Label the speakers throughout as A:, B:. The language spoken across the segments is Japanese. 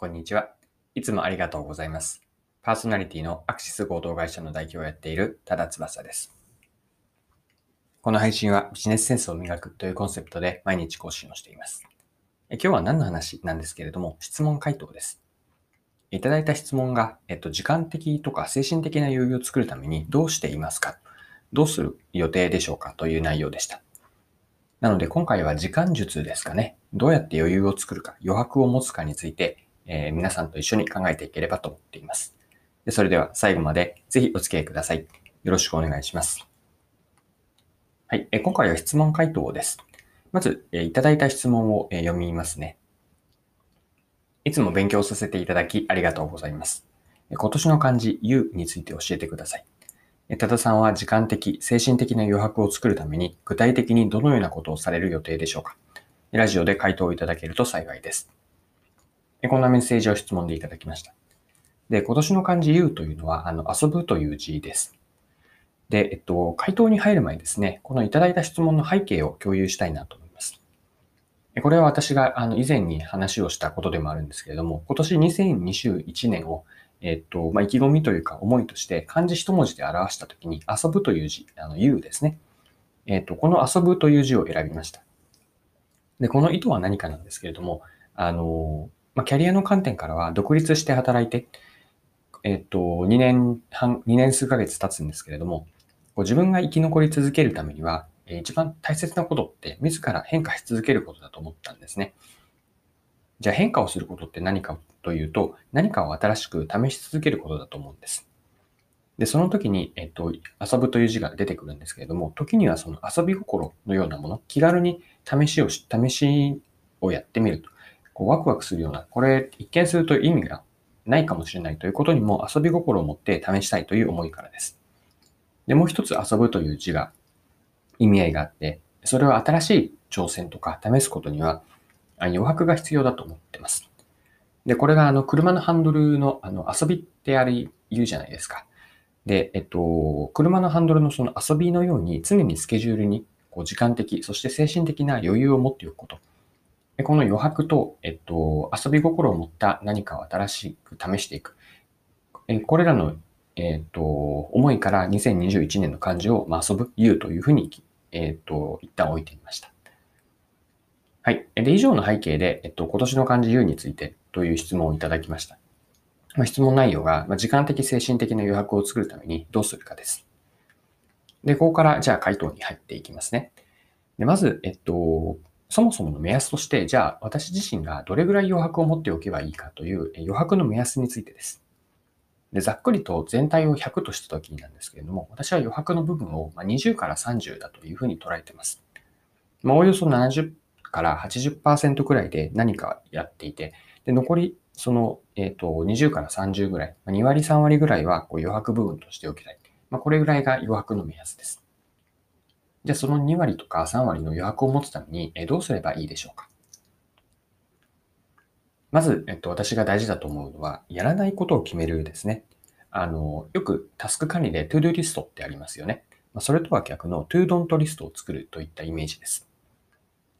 A: こんにちは。いつもありがとうございます。パーソナリティのアクシス合同会社の代表をやっている多田翼です。この配信はビジネスセンスを磨くというコンセプトで毎日更新をしています。え今日は何の話なんですけれども、質問回答です。いただいた質問が、えっと、時間的とか精神的な余裕を作るためにどうしていますか？どうする予定でしょうか？という内容でした。なので今回は時間術ですかね。どうやって余裕を作るか、余白を持つかについて、え皆さんと一緒に考えていければと思っています。でそれでは最後までぜひお付き合いください。よろしくお願いします。はい。え今回は質問回答です。まず、えいただいた質問をえ読みますね。いつも勉強させていただきありがとうございます。今年の漢字、ゆについて教えてください。多田さんは時間的、精神的な余白を作るために具体的にどのようなことをされる予定でしょうかラジオで回答いただけると幸いです。えこんなメッセージを質問でいただきました。で、今年の漢字 U というのは、あの、遊ぶという字です。で、えっと、回答に入る前にですね、このいただいた質問の背景を共有したいなと思います。これは私が、あの、以前に話をしたことでもあるんですけれども、今年2021年を、えっと、まあ、意気込みというか思いとして漢字一文字で表したときに、遊ぶという字、あの、U ですね。えっと、この遊ぶという字を選びました。で、この意図は何かなんですけれども、あの、まあ、キャリアの観点からは独立して働いて、えっと、2年半、2年数ヶ月経つんですけれども、こう自分が生き残り続けるためには、えー一番大切なことって自ら変化し続けることだと思ったんですね。じゃあ変化をすることって何かというと、何かを新しく試し続けることだと思うんです。で、その時に、えっと、遊ぶという字が出てくるんですけれども、時にはその遊び心のようなもの、気軽に試しをし、試しをやってみると、こうワクワクするような、これ一見すると意味がないかもしれないということにも遊び心を持って試したいという思いからです。で、もう一つ遊ぶという字が意味合いがあって、それは新しい挑戦とか試すことには余白が必要だと思ってます。で、これがあの車のハンドルのあの遊びってあれ言うじゃないですか。で、えっと、車のハンドルのその遊びのように常にスケジュールにこう時間的、そして精神的な余裕を持っておくこと。でこの余白と、えっと、遊び心を持った何かを新しく試していく。えこれらの、えっと、思いから2021年の漢字を、まあ、遊ぶ、言うというふうに、えっと、一旦置いてみました。はい。で、以上の背景で、えっと、今年の漢字 U についてという質問をいただきました。まあ、質問内容が、まあ、時間的、精神的な余白を作るためにどうするかです。で、ここから、じゃあ回答に入っていきますね。で、まず、えっと、そもそもの目安として、じゃあ私自身がどれぐらい余白を持っておけばいいかという余白の目安についてです。で、ざっくりと全体を100とした時になんですけれども、私は余白の部分を20から30だというふうに捉えています。まあ、おおよそ70から80%くらいで何かやっていて、で、残り、その、えっ、と、20から30ぐらい、2割3割ぐらいはこう余白部分としておきたい。まあ、これぐらいが余白の目安です。じゃあその2割とか3割の余白を持つためにえどうすればいいでしょうか？まず、えっと、私が大事だと思うのは、やらないことを決めるですね。あの、よくタスク管理で To Do リストってありますよね。まあそれとは逆の To Don't リストを作るといったイメージです。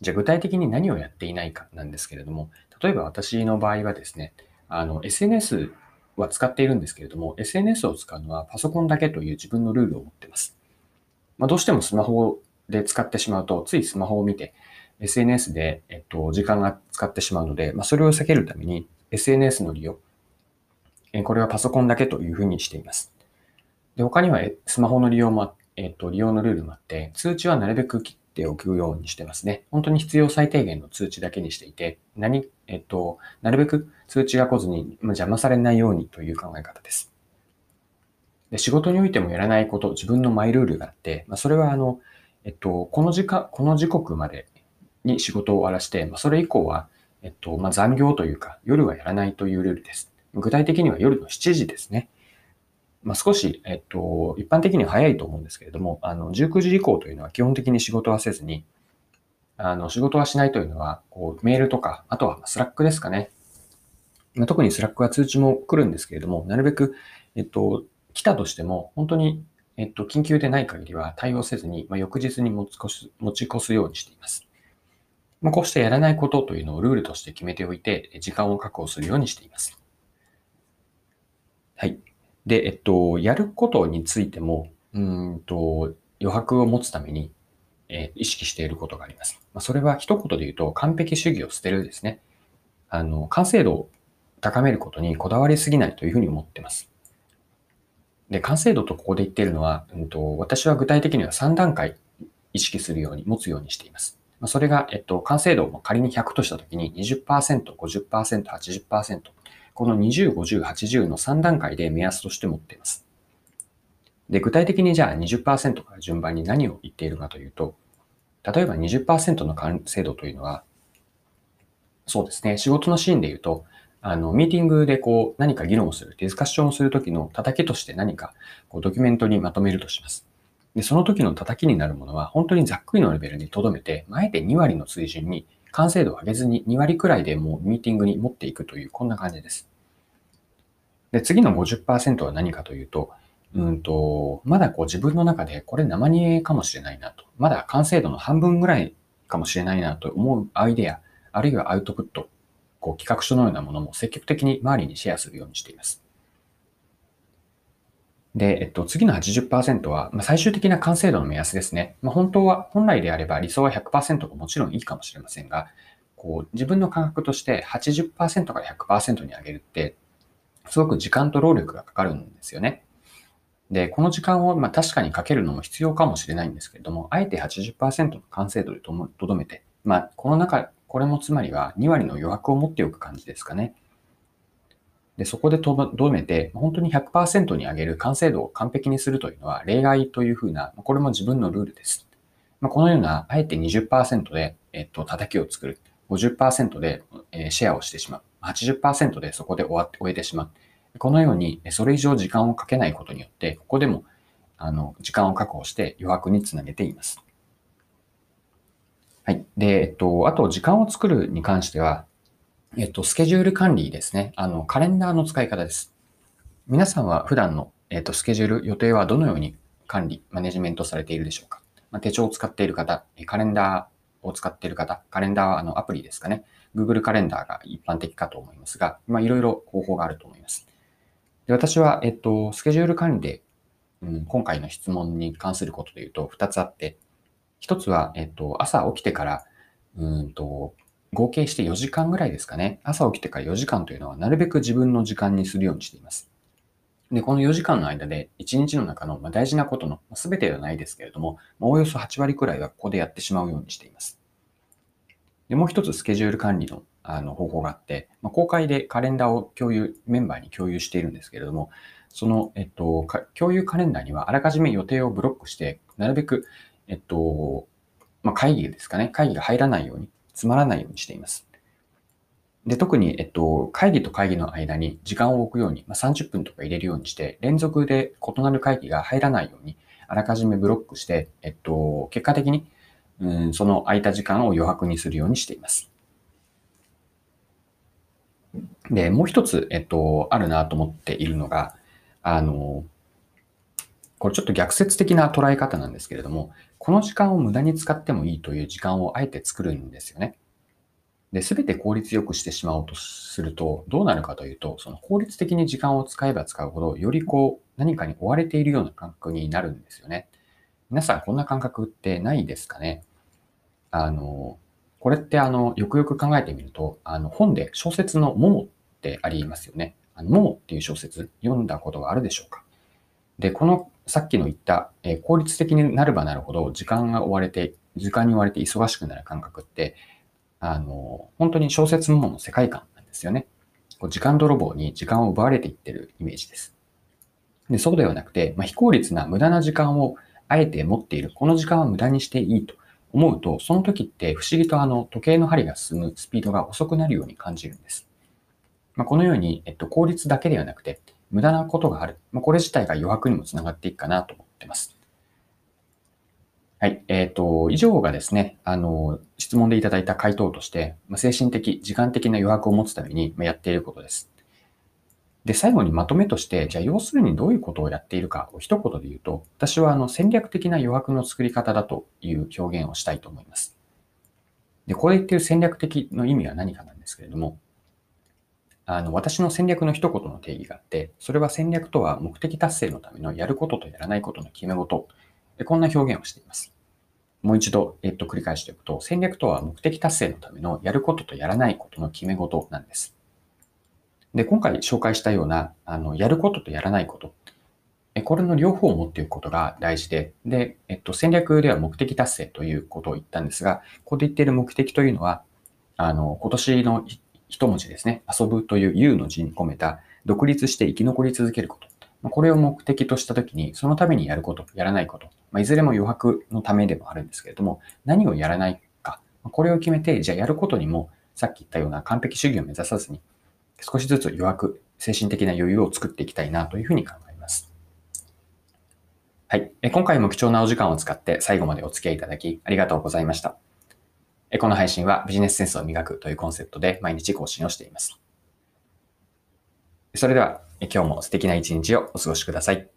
A: じゃあ具体的に何をやっていないかなんですけれども、例えば私の場合はですね、あの、SNS は使っているんですけれども、SNS を使うのはパソコンだけという自分のルールを持っています。まあ、どうしてもスマホで使ってしまうと、ついスマホを見て、SNS で、えっと、時間が使ってしまうので、まあ、それを避けるために、SNS の利用、えこれはパソコンだけというふうにしています。で、他には、スマホの利用も、えっと、利用のルールもあって、通知はなるべく切っておくようにしてますね。本当に必要最低限の通知だけにしていて、何、えっと、なるべく通知が来ずにま邪魔されないようにという考え方です。で仕事においてもやらないこと、自分のマイルールがあって、まあ、それはあの、えっと、この時間、この時刻までに仕事を終わらせて、まあ、それ以降は、えっと、まあ、残業というか、夜はやらないというルールです。具体的には夜の7時ですね。まあ、少し、えっと、一般的には早いと思うんですけれども、あの、19時以降というのは基本的に仕事はせずに、あの、仕事はしないというのは、こう、メールとか、あとは Slack ですかね。まあ、特にスラックは通知も来るんですけれども、なるべく、えっと、来たとしても、本当に、えっと、緊急でない限りは対応せずに、まあ、翌日に持ち越す、持ち越すようにしています。まあ、こうしてやらないことというのをルールとして決めておいて、時間を確保するようにしています。はい。で、えっと、やることについても、うんと、余白を持つために、えー、意識していることがあります。まあ、それは一言で言うと、完璧主義を捨てるですね。あの、完成度を高めることにこだわりすぎないというふうに思っています。で、完成度とここで言っているのは、うんと、私は具体的には3段階意識するように、持つようにしています。まあ、それが、えっと、完成度を仮に100としたときに20%、50%、80%、この20、50、80の3段階で目安として持っています。で、具体的にじゃあ20%から順番に何を言っているかというと、例えば20%の完成度というのは、そうですね、仕事のシーンで言うと、あの、ミーティングでこう何か議論をする、ディスカッションをするときの叩きとして何かこうドキュメントにまとめるとします。で、その時の叩きになるものは本当にざっくりのレベルに留めて、あえて2割の水準に完成度を上げずに2割くらいでもうミーティングに持っていくという、こんな感じです。で、次の50%は何かというと、うんと、まだこう自分の中でこれ生煮えかもしれないなと。まだ完成度の半分ぐらいかもしれないなと思うアイデア、あるいはアウトプット、こう企画書のようなものも積極的に周りにシェアするようにしています。で、えっと、次の80%は、まあ、最終的な完成度の目安ですね。まあ、本当は、本来であれば理想は100%がもちろんいいかもしれませんが、こう、自分の感覚として80%から100%に上げるって、すごく時間と労力がかかるんですよね。で、この時間をまあ確かにかけるのも必要かもしれないんですけれども、あえて80%の完成度でとどめて、まあ、この中、これもつまりは2割の余白を持っておく感じですかね。で、そこでとどめて、本当に100%に上げる完成度を完璧にするというのは例外というふうな、これも自分のルールです。まあ、このような、あえて20%で、えっと、叩きを作る。50%で、えシェアをしてしまう。80%でそこで終わって終えてしまう。このように、それ以上時間をかけないことによって、ここでも、あの、時間を確保して余白につなげています。はい。で、えっと、あと、時間を作るに関しては、えっと、スケジュール管理ですね。あの、カレンダーの使い方です。皆さんは普段の、えっと、スケジュール、予定はどのように管理、マネジメントされているでしょうか。まあ、手帳を使っている方、カレンダーを使っている方、カレンダーはあのアプリですかね。Google カレンダーが一般的かと思いますが、まあ、いろいろ方法があると思います。で私は、えっと、スケジュール管理で、うん、今回の質問に関することで言うと、二つあって、一つは、えっと、朝起きてから、うんと、合計して4時間ぐらいですかね。朝起きてから4時間というのは、なるべく自分の時間にするようにしています。で、この4時間の間で、1日の中の大事なことの、全てではないですけれども、おおよそ8割くらいはここでやってしまうようにしています。で、もう一つスケジュール管理のあの方法があって、まあ、公開でカレンダーを共有、メンバーに共有しているんですけれども、その、えっと、共有カレンダーにはあらかじめ予定をブロックして、なるべく、えっと、まあ、会議ですかね、会議が入らないように、つまらないようにしています。で、特に、えっと、会議と会議の間に時間を置くように、まあ、30分とか入れるようにして、連続で異なる会議が入らないように、あらかじめブロックして、えっと、結果的に、うん、その空いた時間を余白にするようにしています。で、もう一つ、えっと、あるなと思っているのが、あの、これちょっと逆説的な捉え方なんですけれども、この時間を無駄に使ってもいいという時間をあえて作るんですよね。で、すべて効率よくしてしまおうとすると、どうなるかというと、その効率的に時間を使えば使うほど、よりこう、何かに追われているような感覚になるんですよね。皆さんこんな感覚ってないですかね？あの、これってあの、よくよく考えてみると、あの、本で小説のモモってありますよね。あの、モモっていう小説読んだことがあるでしょうか？で、このさっきの言った、えー、効率的になればなるほど時間が追われて、時間に追われて忙しくなる感覚って、あの、本当に小説モモの世界観なんですよね。こう時間泥棒に時間を奪われていってるイメージです。でそうではなくて、まあ、非効率な無駄な時間をあえて持っている。この時間は無駄にしていいと思うと、その時って不思議とあの時計の針が進むスピードが遅くなるように感じるんです。まあ、このように、えっと、効率だけではなくて、無駄なことがある。まあ、これ自体が余白にもつながっていくかなと思ってます。はい。えっ、ー、と、以上がですね、あの、質問でいただいた回答として、まあ、精神的、時間的な余白を持つためにやっていることです。で、最後にまとめとして、じゃあ要するにどういうことをやっているかを一言で言うと、私はあの戦略的な余白の作り方だという表現をしたいと思います。で、ここで言っている戦略的の意味は何かなんですけれども、あの、私の戦略の一言の定義があって、それは戦略とは目的達成のためのやることとやらないことの決め事。こんな表現をしています。もう一度、えっと、繰り返しておくと、戦略とは目的達成のためのやることとやらないことの決め事なんです。で、今回紹介したような、あの、やることとやらないこと。これの両方を持っていくことが大事で、で、えっと、戦略では目的達成ということを言ったんですが、ここで言っている目的というのは、あの、今年の一文字ですね、遊ぶという U の字に込めた、独立して生き残り続けること。これを目的としたときに、そのためにやること、やらないこと、ま、いずれも余白のためでもあるんですけれども、何をやらないか、これを決めて、じゃあやることにも、さっき言ったような完璧主義を目指さずに、少しずつ余白、精神的な余裕を作っていきたいなというふうに考えます。はい。今回も貴重なお時間を使って最後までお付き合いいただきありがとうございました。この配信はビジネスセンスを磨くというコンセプトで毎日更新をしています。それでは今日も素敵な一日をお過ごしください。